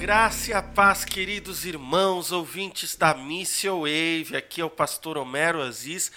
graça e a paz, queridos irmãos, ouvintes da Missio Wave. Aqui é o pastor Homero Aziz,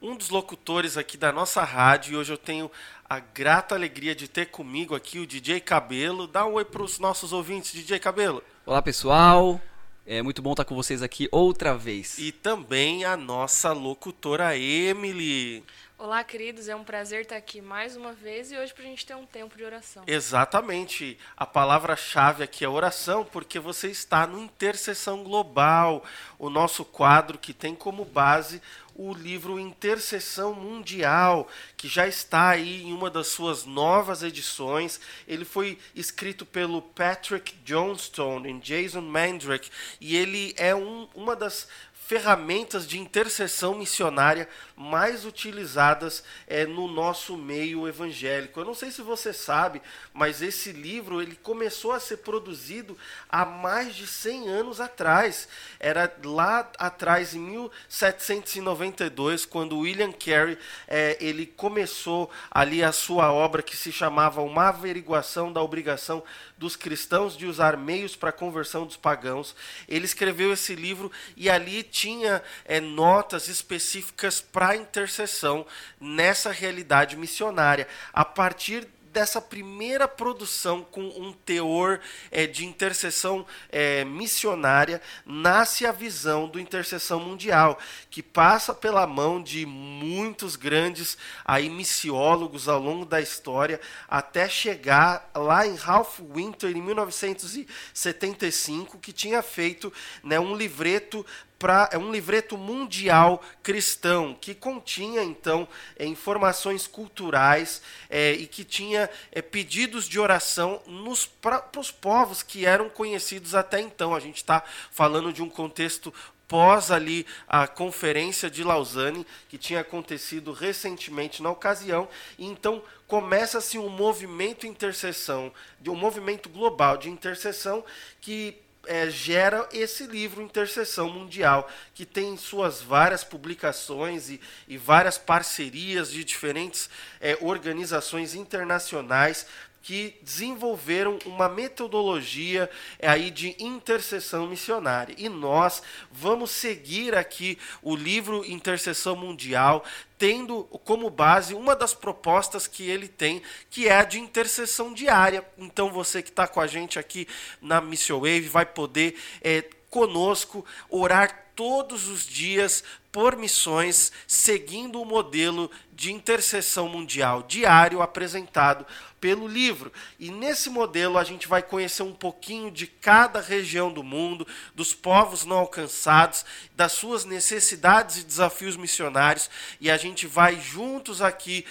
um dos locutores aqui da nossa rádio. E hoje eu tenho a grata alegria de ter comigo aqui o DJ Cabelo. Dá um oi para os nossos ouvintes, DJ Cabelo. Olá, pessoal. É muito bom estar com vocês aqui outra vez. E também a nossa locutora Emily. Olá, queridos, é um prazer estar aqui mais uma vez e hoje para a gente ter um tempo de oração. Exatamente. A palavra-chave aqui é oração, porque você está no Intercessão Global, o nosso quadro que tem como base o livro Intercessão Mundial, que já está aí em uma das suas novas edições. Ele foi escrito pelo Patrick Johnstone e Jason Mandrake, e ele é um, uma das ferramentas de intercessão missionária mais utilizadas é, no nosso meio evangélico. Eu não sei se você sabe, mas esse livro ele começou a ser produzido há mais de 100 anos atrás. Era lá atrás, em 1792, quando William Carey é, ele começou ali a sua obra que se chamava Uma Averiguação da Obrigação dos Cristãos de Usar Meios para a Conversão dos Pagãos. Ele escreveu esse livro e ali tinha é, notas específicas para a intercessão nessa realidade missionária. A partir dessa primeira produção com um teor é, de intercessão é, missionária, nasce a visão do intercessão mundial, que passa pela mão de muitos grandes aí missiólogos ao longo da história, até chegar lá em Ralph Winter, em 1975, que tinha feito né, um livreto pra, é um livreto mundial cristão que continha então é, informações culturais é, e que tinha é, pedidos de oração para os povos que eram conhecidos até então. A gente está falando de um contexto pós ali a conferência de Lausanne, que tinha acontecido recentemente na ocasião, e então começa-se um movimento intercessão, um movimento global de intercessão que é, gera esse livro Intercessão Mundial, que tem suas várias publicações e, e várias parcerias de diferentes é, organizações internacionais que desenvolveram uma metodologia é, aí de intercessão missionária. E nós vamos seguir aqui o livro Intercessão Mundial, tendo como base uma das propostas que ele tem, que é a de intercessão diária. Então você que está com a gente aqui na Mission Wave vai poder é, conosco orar todos os dias por missões, seguindo o modelo de intercessão mundial diário apresentado pelo livro. E nesse modelo a gente vai conhecer um pouquinho de cada região do mundo, dos povos não alcançados, das suas necessidades e desafios missionários, e a gente vai juntos aqui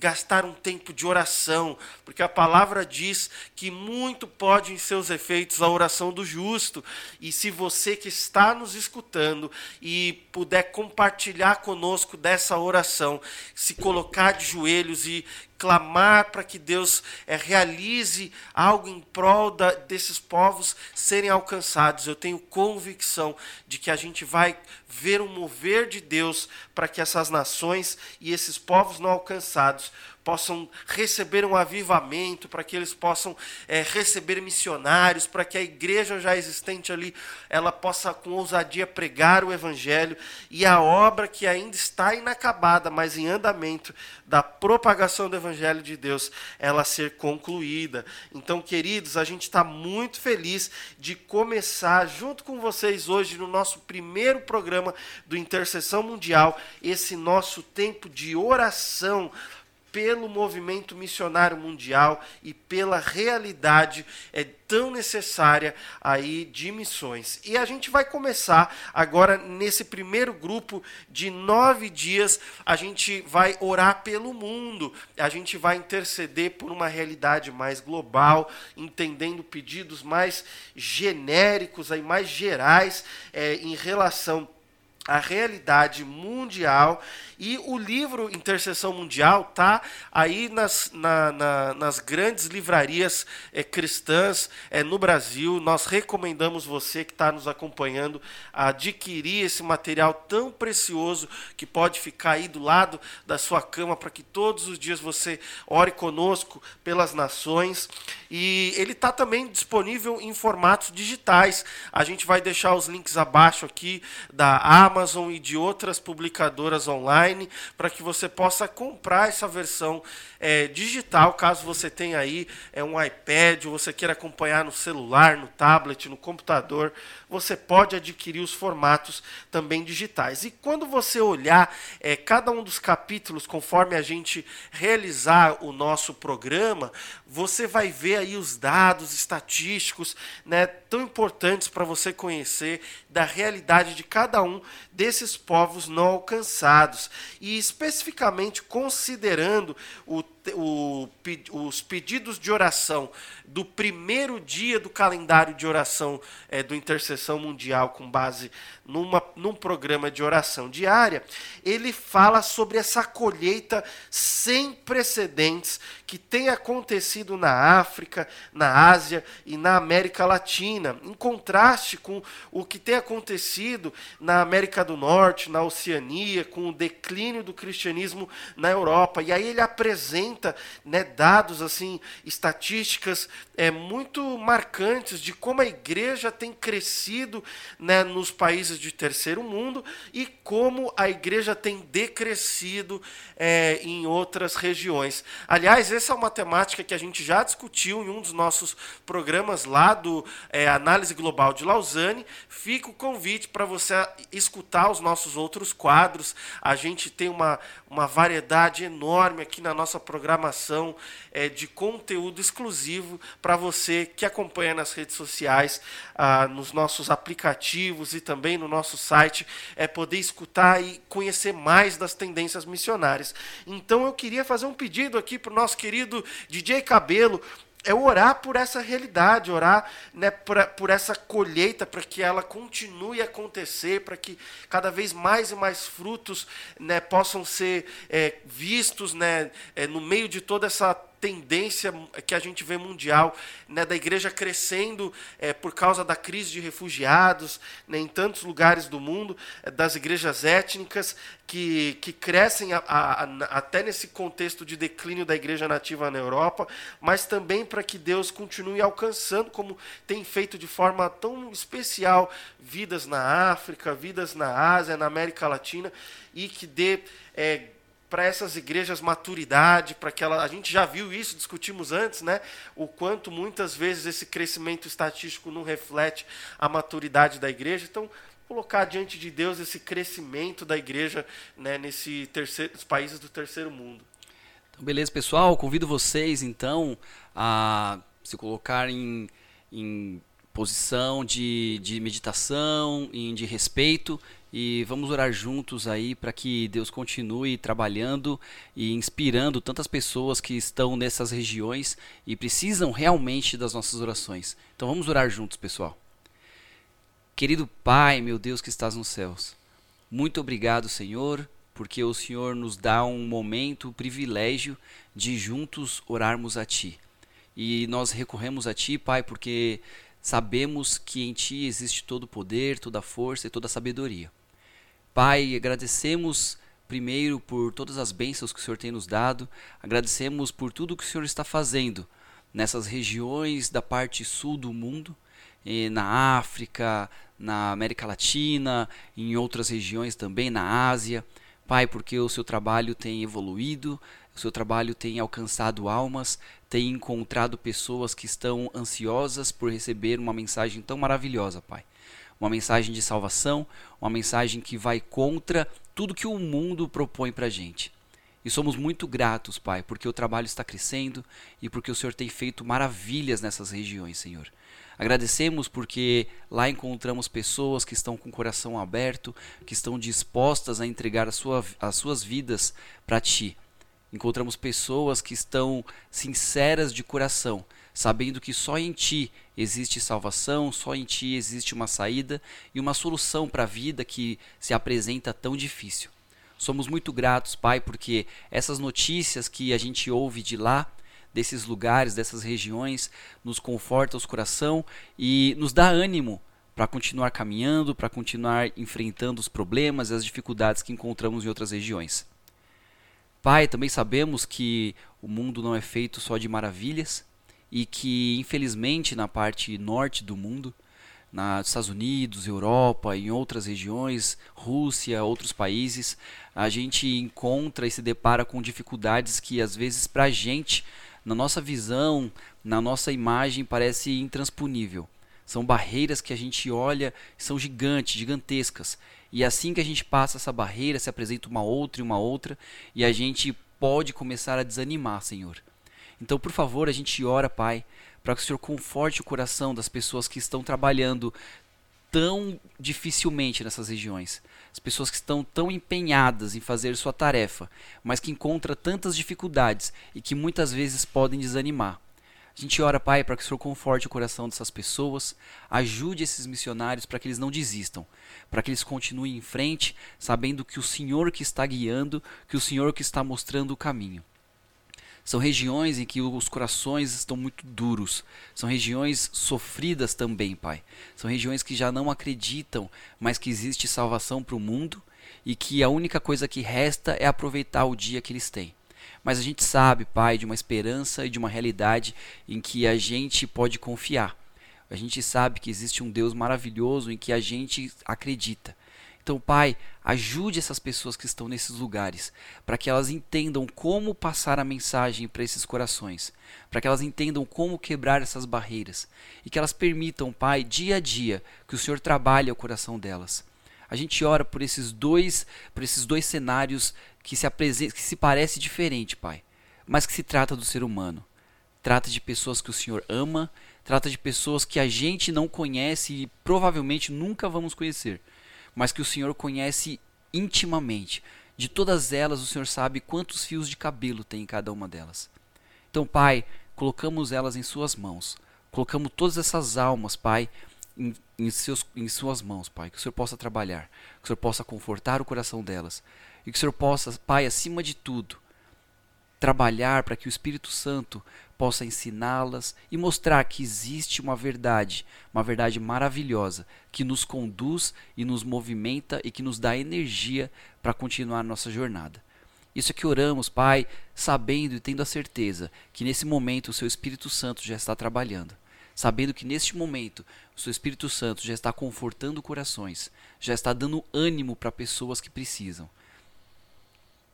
gastar um tempo de oração, porque a palavra diz que muito pode em seus efeitos a oração do justo. E se você que está nos escutando e puder compartilhar conosco dessa oração, se colocar de joelhos e clamar para que Deus é, realize algo em prol da, desses povos serem alcançados. Eu tenho convicção de que a gente vai ver um mover de Deus para que essas nações e esses povos não alcançados possam receber um avivamento, para que eles possam é, receber missionários, para que a igreja já existente ali ela possa com ousadia pregar o evangelho e a obra que ainda está inacabada, mas em andamento da propagação do evangelho de Deus, ela ser concluída. Então, queridos, a gente está muito feliz de começar junto com vocês hoje no nosso primeiro programa do Intercessão Mundial, esse nosso tempo de oração pelo movimento missionário mundial e pela realidade é tão necessária aí de missões. E a gente vai começar agora nesse primeiro grupo de nove dias. A gente vai orar pelo mundo, a gente vai interceder por uma realidade mais global, entendendo pedidos mais genéricos, aí mais gerais é, em relação a realidade mundial e o livro Intercessão Mundial tá aí nas, na, na, nas grandes livrarias é, cristãs é, no Brasil. Nós recomendamos você que está nos acompanhando a adquirir esse material tão precioso que pode ficar aí do lado da sua cama para que todos os dias você ore conosco pelas nações. E ele está também disponível em formatos digitais. A gente vai deixar os links abaixo aqui da Amazon e de outras publicadoras online para que você possa comprar essa versão é, digital, caso você tenha aí é, um iPad ou você queira acompanhar no celular, no tablet, no computador, você pode adquirir os formatos também digitais. E quando você olhar é, cada um dos capítulos, conforme a gente realizar o nosso programa, você vai ver aí os dados estatísticos né, tão importantes para você conhecer da realidade de cada um desses povos não alcançados. E especificamente considerando o o, os pedidos de oração do primeiro dia do calendário de oração é, do Intercessão Mundial, com base numa, num programa de oração diária, ele fala sobre essa colheita sem precedentes que tem acontecido na África, na Ásia e na América Latina, em contraste com o que tem acontecido na América do Norte, na Oceania, com o declínio do cristianismo na Europa. E aí ele apresenta né, dados assim, estatísticas é, muito marcantes de como a igreja tem crescido né, nos países de terceiro mundo e como a igreja tem decrescido é, em outras regiões. Aliás, essa é uma temática que a gente já discutiu em um dos nossos programas lá do é, Análise Global de Lausanne. Fica o convite para você escutar os nossos outros quadros. A gente tem uma, uma variedade enorme aqui na nossa programação é, de conteúdo exclusivo para você que acompanha nas redes sociais, ah, nos nossos aplicativos e também no nosso site, é poder escutar e conhecer mais das tendências missionárias. Então eu queria fazer um pedido aqui para o nosso querido DJ Cabelo é orar por essa realidade, orar né, por, por essa colheita, para que ela continue a acontecer, para que cada vez mais e mais frutos né, possam ser é, vistos né, é, no meio de toda essa tendência que a gente vê mundial né, da igreja crescendo é, por causa da crise de refugiados né, em tantos lugares do mundo, é, das igrejas étnicas que, que crescem a, a, a, até nesse contexto de declínio da igreja nativa na Europa, mas também para que Deus continue alcançando, como tem feito de forma tão especial, vidas na África, vidas na Ásia, na América Latina, e que dê. É, para essas igrejas maturidade, para que ela, a gente já viu isso, discutimos antes, né? O quanto muitas vezes esse crescimento estatístico não reflete a maturidade da igreja. Então, colocar diante de Deus esse crescimento da igreja, né, nesse terceiro, nos países do terceiro mundo. Então, beleza, pessoal, convido vocês então a se colocar em, em posição de, de meditação, e de respeito e vamos orar juntos aí para que Deus continue trabalhando e inspirando tantas pessoas que estão nessas regiões e precisam realmente das nossas orações. Então vamos orar juntos, pessoal. Querido Pai, meu Deus que estás nos céus, muito obrigado, Senhor, porque o Senhor nos dá um momento, um privilégio de juntos orarmos a Ti. E nós recorremos a Ti, Pai, porque sabemos que em Ti existe todo o poder, toda a força e toda a sabedoria. Pai, agradecemos primeiro por todas as bênçãos que o Senhor tem nos dado, agradecemos por tudo que o Senhor está fazendo nessas regiões da parte sul do mundo, na África, na América Latina, em outras regiões também, na Ásia. Pai, porque o seu trabalho tem evoluído, o seu trabalho tem alcançado almas, tem encontrado pessoas que estão ansiosas por receber uma mensagem tão maravilhosa, Pai uma mensagem de salvação, uma mensagem que vai contra tudo que o mundo propõe para a gente. E somos muito gratos, Pai, porque o trabalho está crescendo e porque o Senhor tem feito maravilhas nessas regiões, Senhor. Agradecemos porque lá encontramos pessoas que estão com o coração aberto, que estão dispostas a entregar sua, as suas vidas para Ti. Encontramos pessoas que estão sinceras de coração, sabendo que só em Ti existe salvação, só em Ti existe uma saída e uma solução para a vida que se apresenta tão difícil. Somos muito gratos, Pai, porque essas notícias que a gente ouve de lá, desses lugares, dessas regiões, nos conforta os coração e nos dá ânimo para continuar caminhando, para continuar enfrentando os problemas e as dificuldades que encontramos em outras regiões. Pai, também sabemos que o mundo não é feito só de maravilhas e que, infelizmente, na parte norte do mundo, nos Estados Unidos, Europa, em outras regiões, Rússia, outros países, a gente encontra e se depara com dificuldades que às vezes para a gente, na nossa visão, na nossa imagem, parece intransponível. São barreiras que a gente olha, são gigantes, gigantescas. E assim que a gente passa essa barreira, se apresenta uma outra e uma outra, e a gente pode começar a desanimar, Senhor. Então, por favor, a gente ora, Pai, para que o Senhor conforte o coração das pessoas que estão trabalhando tão dificilmente nessas regiões. As pessoas que estão tão empenhadas em fazer sua tarefa, mas que encontram tantas dificuldades e que muitas vezes podem desanimar. A gente ora, Pai, para que o Senhor conforte o coração dessas pessoas, ajude esses missionários para que eles não desistam, para que eles continuem em frente, sabendo que o Senhor que está guiando, que o Senhor que está mostrando o caminho. São regiões em que os corações estão muito duros. São regiões sofridas também, Pai. São regiões que já não acreditam, mas que existe salvação para o mundo e que a única coisa que resta é aproveitar o dia que eles têm. Mas a gente sabe, Pai, de uma esperança e de uma realidade em que a gente pode confiar. A gente sabe que existe um Deus maravilhoso em que a gente acredita. Então, Pai, ajude essas pessoas que estão nesses lugares, para que elas entendam como passar a mensagem para esses corações, para que elas entendam como quebrar essas barreiras e que elas permitam, Pai, dia a dia, que o Senhor trabalhe o coração delas. A gente ora por esses dois, por esses dois cenários que se apresenta, que se parece diferente, Pai, mas que se trata do ser humano. Trata de pessoas que o Senhor ama, trata de pessoas que a gente não conhece e provavelmente nunca vamos conhecer mas que o Senhor conhece intimamente. De todas elas, o Senhor sabe quantos fios de cabelo tem em cada uma delas. Então, Pai, colocamos elas em Suas mãos. Colocamos todas essas almas, Pai, em, em, seus, em Suas mãos, Pai. Que o Senhor possa trabalhar, que o Senhor possa confortar o coração delas. E que o Senhor possa, Pai, acima de tudo, trabalhar para que o Espírito Santo possa ensiná-las e mostrar que existe uma verdade, uma verdade maravilhosa, que nos conduz e nos movimenta e que nos dá energia para continuar nossa jornada. Isso é que oramos, Pai, sabendo e tendo a certeza que nesse momento o Seu Espírito Santo já está trabalhando. Sabendo que neste momento o Seu Espírito Santo já está confortando corações, já está dando ânimo para pessoas que precisam.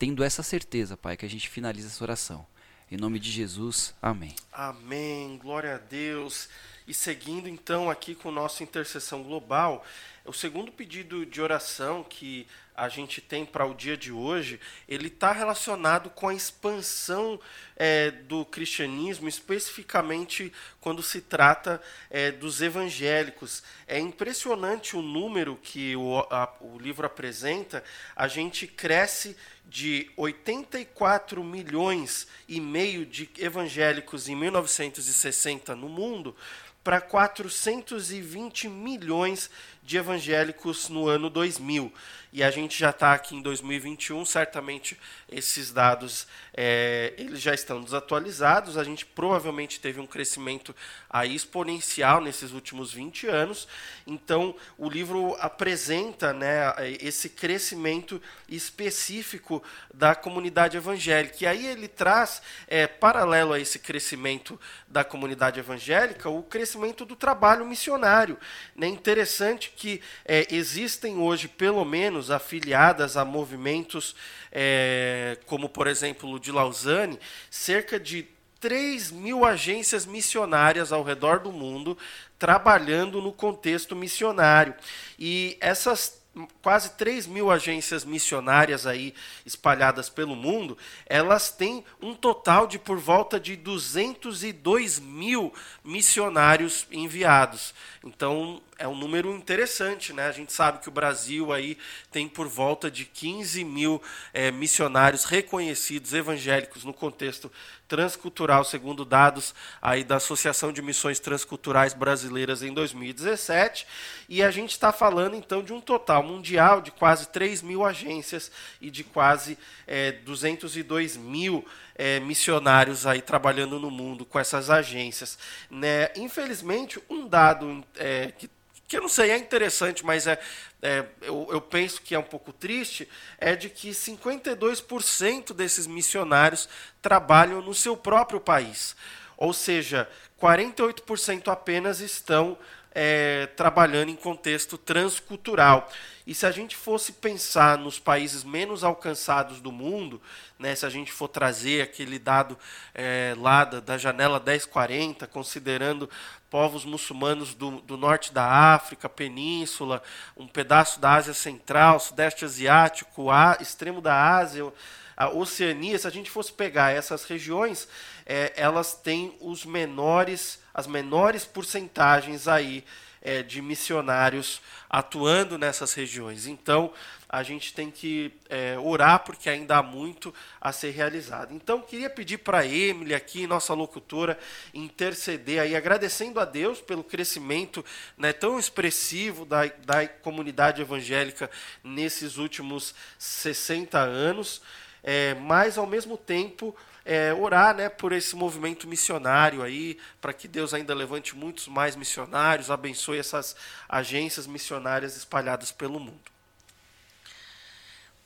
Tendo essa certeza, Pai, que a gente finaliza essa oração. Em nome de Jesus, amém. Amém, glória a Deus. E seguindo então aqui com nossa intercessão global, o segundo pedido de oração que a gente tem para o dia de hoje, ele está relacionado com a expansão é, do cristianismo, especificamente quando se trata é, dos evangélicos. É impressionante o número que o, a, o livro apresenta. A gente cresce de 84 milhões e meio de evangélicos em 1960 no mundo para 420 milhões de evangélicos no ano 2000 e a gente já está aqui em 2021, certamente esses dados é, eles já estão desatualizados. A gente provavelmente teve um crescimento aí exponencial nesses últimos 20 anos. Então, o livro apresenta né, esse crescimento específico da comunidade evangélica. E aí ele traz, é, paralelo a esse crescimento da comunidade evangélica, o crescimento do trabalho missionário. É interessante que é, existem hoje, pelo menos, afiliadas a movimentos é, como, por exemplo, o de Lausanne, cerca de 3 mil agências missionárias ao redor do mundo trabalhando no contexto missionário. E essas quase 3 mil agências missionárias aí espalhadas pelo mundo, elas têm um total de por volta de 202 mil missionários enviados. Então é um número interessante, né? A gente sabe que o Brasil aí tem por volta de 15 mil é, missionários reconhecidos evangélicos no contexto transcultural, segundo dados aí da Associação de Missões Transculturais Brasileiras em 2017. E a gente está falando então de um total mundial de quase 3 mil agências e de quase é, 202 mil é, missionários aí trabalhando no mundo com essas agências. Né? Infelizmente, um dado é, que que eu não sei, é interessante, mas é, é eu, eu, penso que é um pouco triste, é de que 52% desses missionários trabalham no seu próprio país. Ou seja, 48% apenas estão é, trabalhando em contexto transcultural. E se a gente fosse pensar nos países menos alcançados do mundo, né, se a gente for trazer aquele dado é, lá da, da janela 1040, considerando povos muçulmanos do, do, norte da África, península, um pedaço da Ásia Central, Sudeste Asiático, a, extremo da Ásia, a Oceania, se a gente fosse pegar essas regiões, é, elas têm os menores, as menores porcentagens aí é, de missionários atuando nessas regiões. Então, a gente tem que é, orar porque ainda há muito a ser realizado. Então, queria pedir para Emily aqui, nossa locutora, interceder aí, agradecendo a Deus pelo crescimento né, tão expressivo da, da comunidade evangélica nesses últimos 60 anos, é, mas ao mesmo tempo é, orar né, por esse movimento missionário aí, para que Deus ainda levante muitos mais missionários, abençoe essas agências missionárias espalhadas pelo mundo.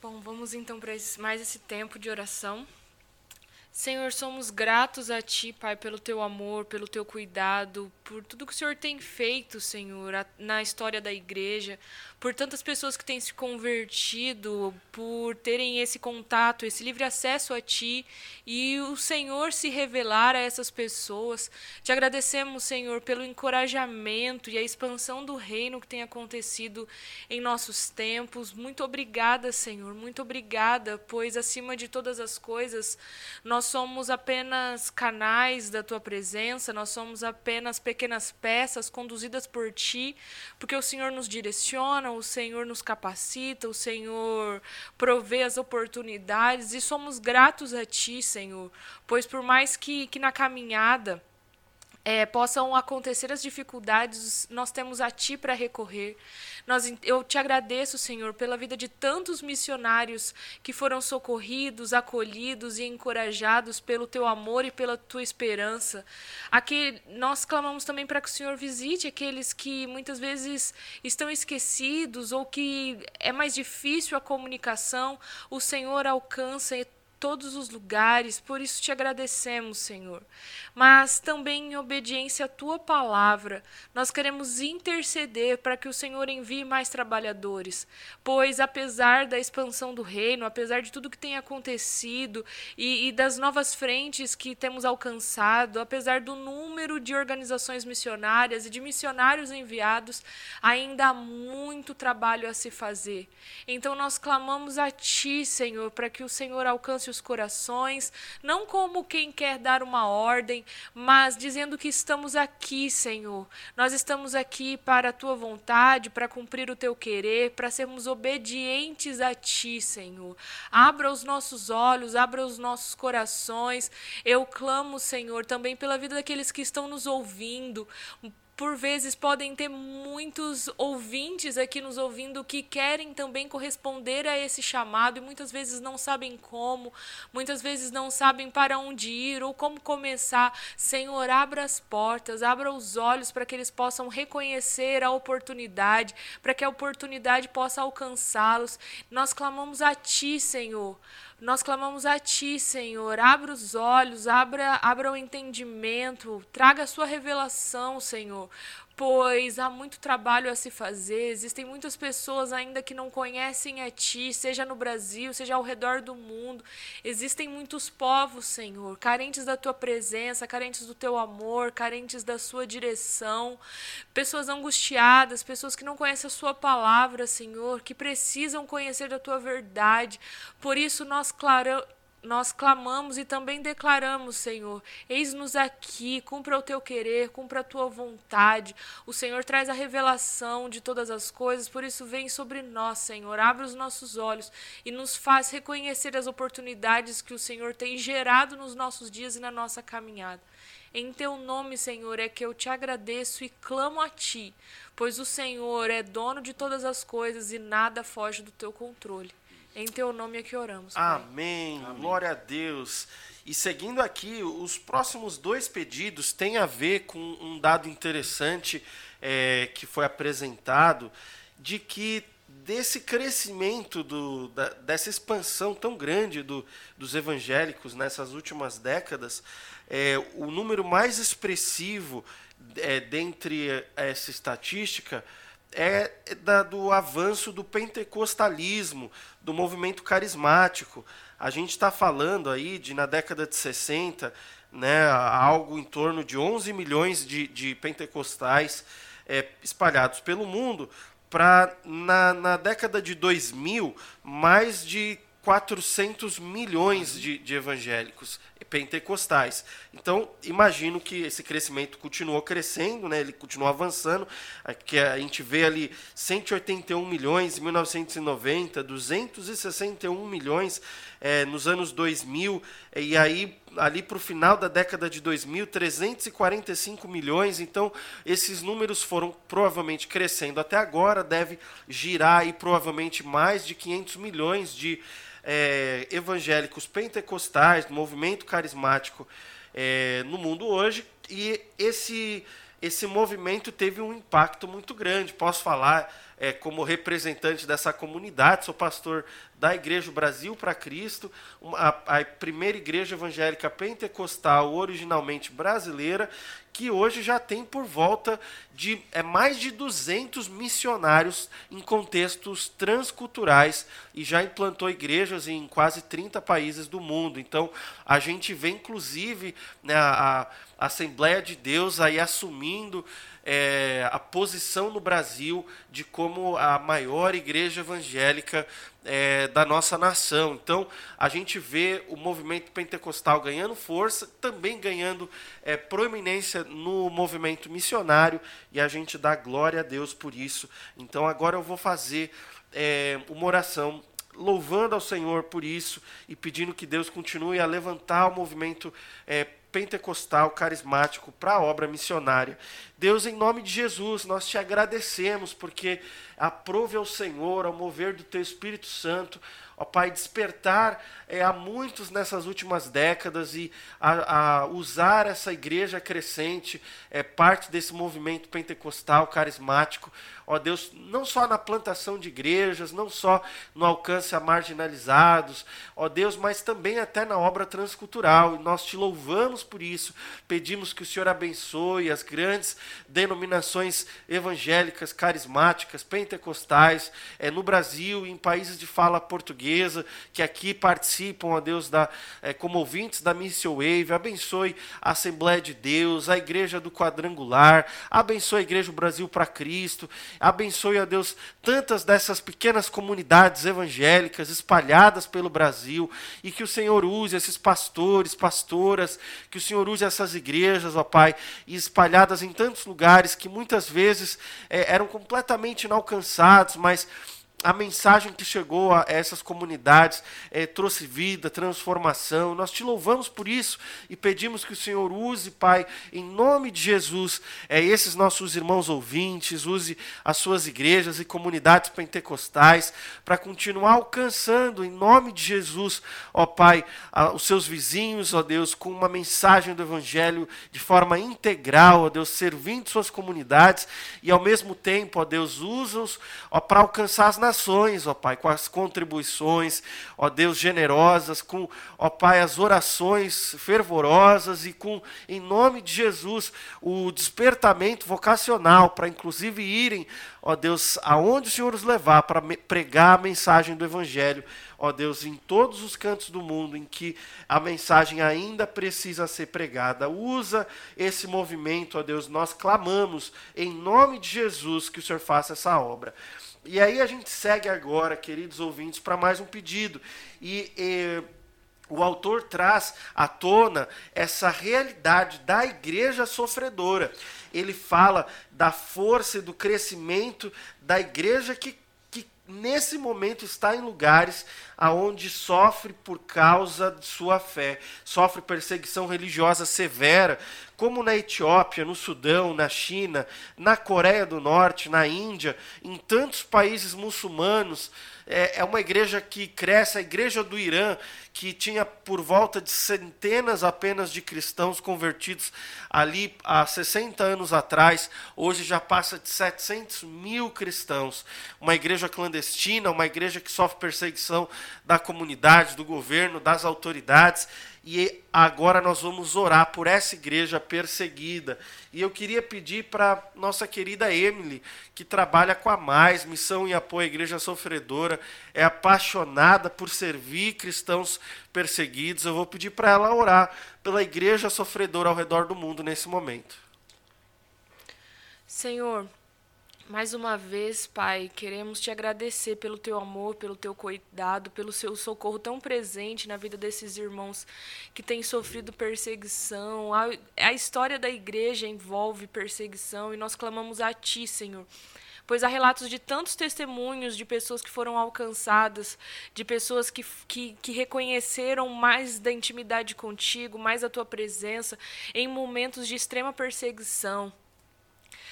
Bom, vamos então para mais esse tempo de oração. Senhor, somos gratos a Ti, Pai, pelo Teu amor, pelo Teu cuidado, por tudo que o Senhor tem feito, Senhor, na história da igreja, por tantas pessoas que têm se convertido, por terem esse contato, esse livre acesso a Ti e o Senhor se revelar a essas pessoas. Te agradecemos, Senhor, pelo encorajamento e a expansão do reino que tem acontecido em nossos tempos. Muito obrigada, Senhor, muito obrigada, pois acima de todas as coisas, nós somos apenas canais da Tua presença, nós somos apenas pequenas peças conduzidas por Ti, porque o Senhor nos direciona o Senhor nos capacita, o Senhor provê as oportunidades e somos gratos a Ti, Senhor, pois por mais que, que na caminhada é, possam acontecer as dificuldades, nós temos a Ti para recorrer. Nós, eu te agradeço, Senhor, pela vida de tantos missionários que foram socorridos, acolhidos e encorajados pelo Teu amor e pela Tua esperança. Aqui nós clamamos também para que o Senhor visite aqueles que muitas vezes estão esquecidos ou que é mais difícil a comunicação. O Senhor alcança todos os lugares, por isso te agradecemos, Senhor. Mas também em obediência à tua palavra, nós queremos interceder para que o Senhor envie mais trabalhadores, pois apesar da expansão do reino, apesar de tudo que tem acontecido e, e das novas frentes que temos alcançado, apesar do número de organizações missionárias e de missionários enviados, ainda há muito trabalho a se fazer. Então nós clamamos a ti, Senhor, para que o Senhor alcance os corações, não como quem quer dar uma ordem, mas dizendo que estamos aqui, Senhor. Nós estamos aqui para a tua vontade, para cumprir o teu querer, para sermos obedientes a ti, Senhor. Abra os nossos olhos, abra os nossos corações. Eu clamo, Senhor, também pela vida daqueles que estão nos ouvindo, por vezes podem ter muitos ouvintes aqui nos ouvindo que querem também corresponder a esse chamado e muitas vezes não sabem como, muitas vezes não sabem para onde ir ou como começar. Senhor, abra as portas, abra os olhos para que eles possam reconhecer a oportunidade, para que a oportunidade possa alcançá-los. Nós clamamos a Ti, Senhor. Nós clamamos a Ti, Senhor. Abra os olhos, abra, abra o entendimento, traga a Sua revelação, Senhor pois há muito trabalho a se fazer, existem muitas pessoas ainda que não conhecem a Ti, seja no Brasil, seja ao redor do mundo. Existem muitos povos, Senhor, carentes da Tua presença, carentes do Teu amor, carentes da Sua direção, pessoas angustiadas, pessoas que não conhecem a Sua palavra, Senhor, que precisam conhecer da Tua verdade. Por isso nós claramos nós clamamos e também declaramos, Senhor, eis-nos aqui, cumpra o teu querer, cumpra a tua vontade. O Senhor traz a revelação de todas as coisas, por isso vem sobre nós, Senhor, abre os nossos olhos e nos faz reconhecer as oportunidades que o Senhor tem gerado nos nossos dias e na nossa caminhada. Em teu nome, Senhor, é que eu te agradeço e clamo a ti, pois o Senhor é dono de todas as coisas e nada foge do teu controle. Em teu nome é que oramos. Amém. Amém. Glória a Deus. E seguindo aqui, os próximos dois pedidos têm a ver com um dado interessante é, que foi apresentado, de que desse crescimento, do, da, dessa expansão tão grande do, dos evangélicos nessas últimas décadas, é, o número mais expressivo é, dentre essa estatística é da, do avanço do pentecostalismo, do movimento carismático. A gente está falando aí de, na década de 60, né, algo em torno de 11 milhões de, de pentecostais é, espalhados pelo mundo, para, na, na década de 2000, mais de 400 milhões de, de evangélicos pentecostais. Então, imagino que esse crescimento continuou crescendo, né? ele continuou avançando, que a gente vê ali 181 milhões em 1990, 261 milhões é, nos anos 2000, e aí ali para o final da década de 2000, 345 milhões. Então, esses números foram provavelmente crescendo até agora, deve girar aí provavelmente mais de 500 milhões de é, evangélicos pentecostais, do movimento carismático é, no mundo hoje, e esse, esse movimento teve um impacto muito grande. Posso falar é, como representante dessa comunidade, sou pastor da Igreja Brasil para Cristo, a, a primeira igreja evangélica pentecostal originalmente brasileira, que hoje já tem por volta de é, mais de 200 missionários em contextos transculturais e já implantou igrejas em quase 30 países do mundo. Então, a gente vê, inclusive, né, a, a Assembleia de Deus aí assumindo é, a posição no Brasil de como a maior igreja evangélica é, da nossa nação. Então, a gente vê o movimento pentecostal ganhando força, também ganhando é, proeminência no movimento missionário, e a gente dá glória a Deus por isso. Então, agora eu vou fazer é, uma oração louvando ao Senhor por isso e pedindo que Deus continue a levantar o movimento é, pentecostal carismático para a obra missionária. Deus, em nome de Jesus, nós te agradecemos porque aprove ao Senhor, ao mover do teu Espírito Santo, ó Pai, despertar é, a muitos nessas últimas décadas e a, a, usar essa igreja crescente, é parte desse movimento pentecostal carismático, ó Deus, não só na plantação de igrejas, não só no alcance a marginalizados, ó Deus, mas também até na obra transcultural. E nós te louvamos por isso, pedimos que o Senhor abençoe as grandes denominações evangélicas, carismáticas, pentecostais, é, no Brasil e em países de fala portuguesa, que aqui participam, ó Deus, da, é, como ouvintes da Mission Wave. Abençoe a Assembleia de Deus, a Igreja do Quadrangular, abençoe a Igreja do Brasil para Cristo, abençoe, ó Deus, tantas dessas pequenas comunidades evangélicas espalhadas pelo Brasil e que o Senhor use esses pastores, pastoras, que o Senhor use essas igrejas, ó Pai, espalhadas em tantos lugares que muitas vezes é, eram completamente inalcançados, mas a mensagem que chegou a essas comunidades é, trouxe vida, transformação. Nós te louvamos por isso e pedimos que o Senhor use, Pai, em nome de Jesus, é, esses nossos irmãos ouvintes, use as suas igrejas e comunidades pentecostais para continuar alcançando, em nome de Jesus, ó Pai, a, os seus vizinhos, ó Deus, com uma mensagem do Evangelho de forma integral, ó Deus, servindo suas comunidades e ao mesmo tempo, ó Deus, usa-os para alcançar as ó Pai, com as contribuições, ó Deus, generosas, com, ó Pai, as orações fervorosas e com, em nome de Jesus, o despertamento vocacional para inclusive irem, ó Deus, aonde o Senhor os levar para pregar a mensagem do Evangelho, ó Deus, em todos os cantos do mundo em que a mensagem ainda precisa ser pregada. Usa esse movimento, ó Deus, nós clamamos em nome de Jesus que o Senhor faça essa obra. E aí a gente segue agora, queridos ouvintes, para mais um pedido. E, e o autor traz à tona essa realidade da igreja sofredora. Ele fala da força e do crescimento da igreja que, que nesse momento está em lugares aonde sofre por causa de sua fé, sofre perseguição religiosa severa, como na Etiópia, no Sudão, na China, na Coreia do Norte, na Índia, em tantos países muçulmanos. É, é uma igreja que cresce, a igreja do Irã, que tinha por volta de centenas apenas de cristãos convertidos ali há 60 anos atrás, hoje já passa de 700 mil cristãos. Uma igreja clandestina, uma igreja que sofre perseguição da comunidade, do governo, das autoridades. E agora nós vamos orar por essa igreja perseguida. E eu queria pedir para nossa querida Emily, que trabalha com a Mais, Missão e Apoio à Igreja Sofredora, é apaixonada por servir cristãos perseguidos. Eu vou pedir para ela orar pela igreja sofredora ao redor do mundo nesse momento. Senhor, mais uma vez, Pai, queremos te agradecer pelo teu amor, pelo teu cuidado, pelo seu socorro tão presente na vida desses irmãos que têm sofrido perseguição. A, a história da igreja envolve perseguição e nós clamamos a Ti, Senhor pois há relatos de tantos testemunhos de pessoas que foram alcançadas, de pessoas que, que, que, reconheceram mais da intimidade contigo, mais a tua presença, em momentos de extrema perseguição.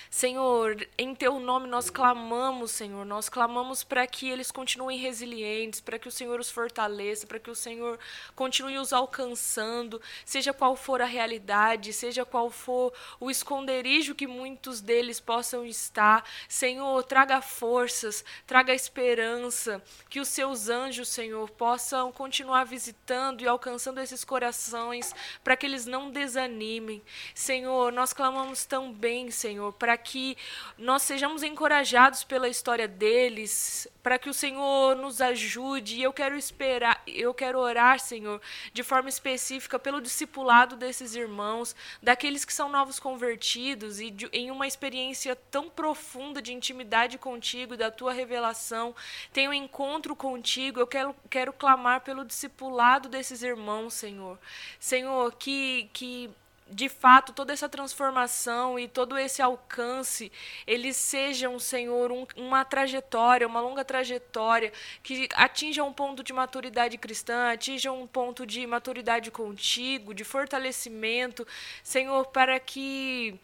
Senhor, em teu nome nós clamamos, Senhor, nós clamamos para que eles continuem resilientes, para que o Senhor os fortaleça, para que o Senhor continue os alcançando, seja qual for a realidade, seja qual for o esconderijo que muitos deles possam estar. Senhor, traga forças, traga esperança, que os seus anjos, Senhor, possam continuar visitando e alcançando esses corações, para que eles não desanimem. Senhor, nós clamamos também, Senhor, para que nós sejamos encorajados pela história deles, para que o Senhor nos ajude. Eu quero esperar, eu quero orar, Senhor, de forma específica pelo discipulado desses irmãos, daqueles que são novos convertidos e de, em uma experiência tão profunda de intimidade contigo, da tua revelação, tem um encontro contigo. Eu quero, quero clamar pelo discipulado desses irmãos, Senhor. Senhor, que que de fato toda essa transformação e todo esse alcance eles sejam Senhor um, uma trajetória uma longa trajetória que atinja um ponto de maturidade cristã atinja um ponto de maturidade contigo de fortalecimento Senhor para que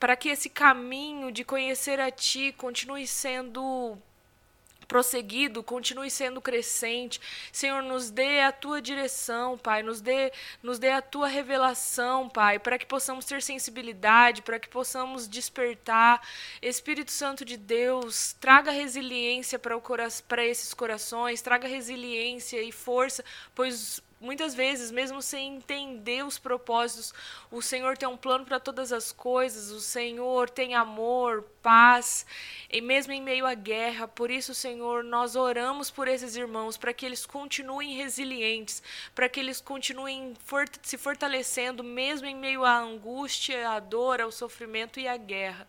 para que esse caminho de conhecer a ti continue sendo prosseguido, continue sendo crescente. Senhor, nos dê a tua direção, Pai, nos dê, nos dê a tua revelação, Pai, para que possamos ter sensibilidade, para que possamos despertar. Espírito Santo de Deus, traga resiliência para, cora esses corações, traga resiliência e força, pois muitas vezes, mesmo sem entender os propósitos, o Senhor tem um plano para todas as coisas, o Senhor tem amor, paz, e mesmo em meio à guerra. Por isso, Senhor, nós oramos por esses irmãos, para que eles continuem resilientes, para que eles continuem fort se fortalecendo, mesmo em meio à angústia, à dor, ao sofrimento e à guerra.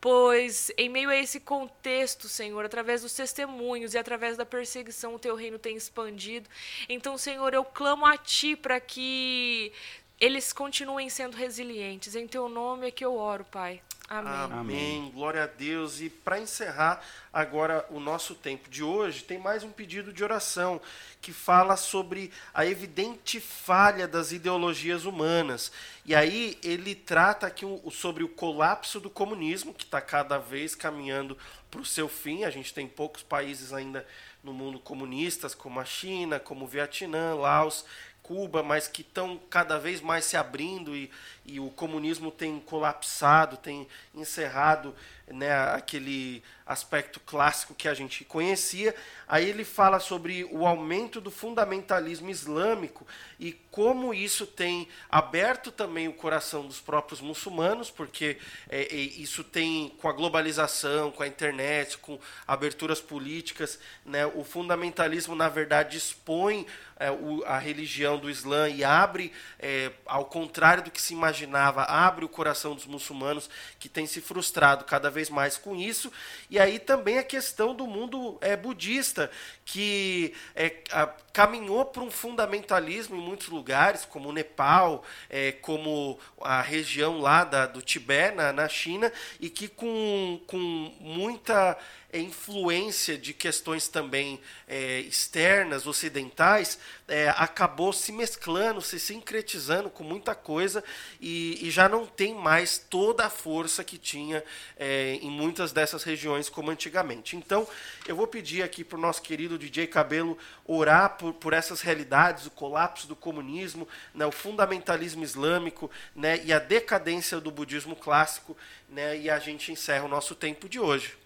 Pois, em meio a esse contexto, Senhor, através dos testemunhos e através da perseguição, o teu reino tem expandido. Então, Senhor, eu clamo a Ti para que eles continuem sendo resilientes. Em Teu nome é que eu oro, Pai. Amém. Amém. Amém. Glória a Deus. E para encerrar agora o nosso tempo de hoje, tem mais um pedido de oração que fala sobre a evidente falha das ideologias humanas. E aí ele trata aqui sobre o colapso do comunismo, que está cada vez caminhando para o seu fim. A gente tem poucos países ainda no mundo comunistas, como a China, como o Vietnã, Laos, Cuba, mas que estão cada vez mais se abrindo e, e o comunismo tem colapsado, tem encerrado né, aquele aspecto clássico que a gente conhecia. Aí ele fala sobre o aumento do fundamentalismo islâmico e como isso tem aberto também o coração dos próprios muçulmanos, porque é, é, isso tem, com a globalização, com a internet, com aberturas políticas, né, o fundamentalismo, na verdade, expõe é, o, a religião do Islã e abre, é, ao contrário do que se imaginava, abre o coração dos muçulmanos que têm se frustrado cada vez mais com isso. E aí também a questão do mundo é, budista, que é, a, caminhou para um fundamentalismo em muitos lugares, como o Nepal, é, como a região lá da, do Tibete, na, na China, e que com, com muita influência de questões também é, externas, ocidentais, é, acabou se mesclando, se sincretizando com muita coisa e, e, já não tem mais toda a força que tinha é, em muitas dessas regiões como antigamente. Então, eu vou pedir aqui para o nosso querido DJ Cabelo orar por, por essas realidades, o colapso do comunismo, né, o fundamentalismo islâmico né, e a decadência do budismo clássico, né, e a gente encerra o nosso tempo de hoje.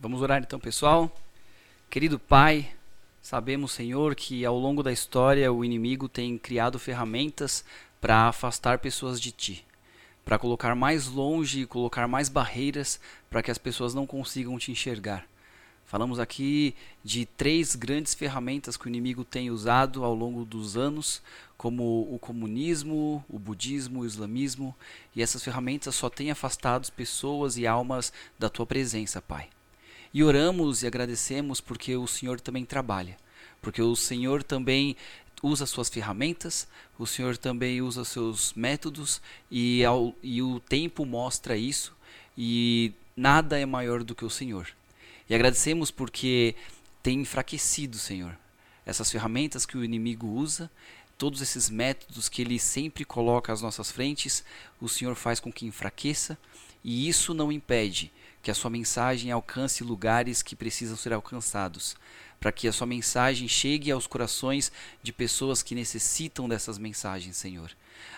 Vamos orar então, pessoal. Querido Pai, sabemos, Senhor, que ao longo da história o inimigo tem criado ferramentas para afastar pessoas de Ti, para colocar mais longe colocar mais barreiras para que as pessoas não consigam te enxergar. Falamos aqui de três grandes ferramentas que o inimigo tem usado ao longo dos anos, como o comunismo, o budismo, o islamismo, e essas ferramentas só têm afastado pessoas e almas da tua presença, Pai. E oramos e agradecemos porque o Senhor também trabalha, porque o Senhor também usa suas ferramentas, o Senhor também usa seus métodos e, ao, e o tempo mostra isso e nada é maior do que o Senhor. E agradecemos porque tem enfraquecido, Senhor, essas ferramentas que o inimigo usa, todos esses métodos que ele sempre coloca às nossas frentes, o Senhor faz com que enfraqueça, e isso não impede que a sua mensagem alcance lugares que precisam ser alcançados, para que a sua mensagem chegue aos corações de pessoas que necessitam dessas mensagens, Senhor.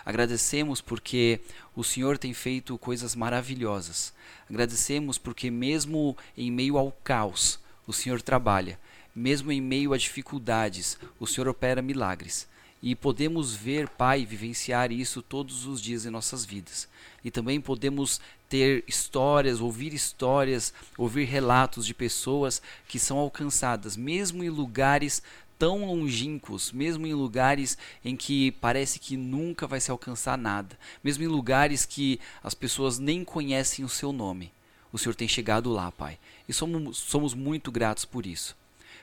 Agradecemos porque o Senhor tem feito coisas maravilhosas. Agradecemos porque, mesmo em meio ao caos, o Senhor trabalha. Mesmo em meio a dificuldades, o Senhor opera milagres. E podemos ver, Pai, vivenciar isso todos os dias em nossas vidas. E também podemos ter histórias, ouvir histórias, ouvir relatos de pessoas que são alcançadas, mesmo em lugares tão longínquos, mesmo em lugares em que parece que nunca vai se alcançar nada, mesmo em lugares que as pessoas nem conhecem o seu nome. O Senhor tem chegado lá, Pai. E somos, somos muito gratos por isso.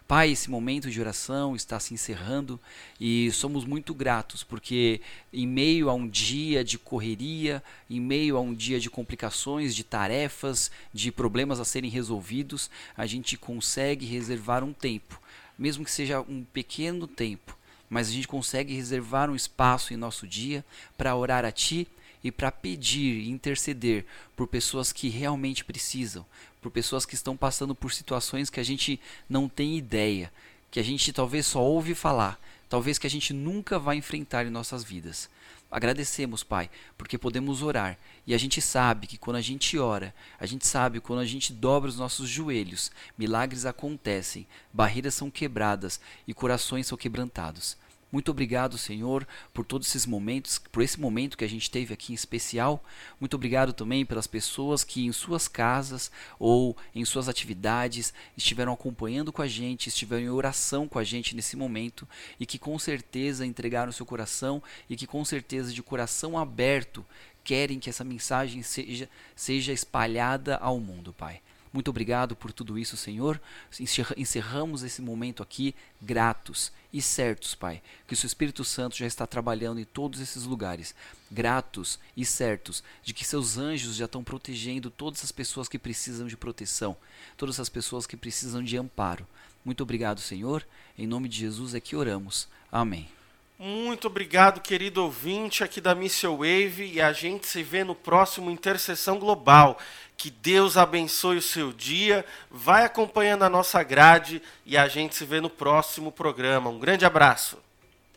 Pai, esse momento de oração está se encerrando e somos muito gratos porque, em meio a um dia de correria, em meio a um dia de complicações, de tarefas, de problemas a serem resolvidos, a gente consegue reservar um tempo, mesmo que seja um pequeno tempo, mas a gente consegue reservar um espaço em nosso dia para orar a Ti e para pedir e interceder por pessoas que realmente precisam, por pessoas que estão passando por situações que a gente não tem ideia, que a gente talvez só ouve falar, talvez que a gente nunca vai enfrentar em nossas vidas. Agradecemos, Pai, porque podemos orar e a gente sabe que quando a gente ora, a gente sabe quando a gente dobra os nossos joelhos, milagres acontecem, barreiras são quebradas e corações são quebrantados. Muito obrigado, Senhor, por todos esses momentos, por esse momento que a gente teve aqui em especial. Muito obrigado também pelas pessoas que em suas casas ou em suas atividades estiveram acompanhando com a gente, estiveram em oração com a gente nesse momento e que com certeza entregaram seu coração e que com certeza de coração aberto querem que essa mensagem seja, seja espalhada ao mundo, Pai. Muito obrigado por tudo isso, Senhor. Encerramos esse momento aqui gratos e certos, Pai, que o seu Espírito Santo já está trabalhando em todos esses lugares. Gratos e certos de que seus anjos já estão protegendo todas as pessoas que precisam de proteção, todas as pessoas que precisam de amparo. Muito obrigado, Senhor. Em nome de Jesus é que oramos. Amém. Muito obrigado, querido ouvinte aqui da Missile Wave, e a gente se vê no próximo Intercessão Global. Que Deus abençoe o seu dia. Vai acompanhando a nossa grade e a gente se vê no próximo programa. Um grande abraço.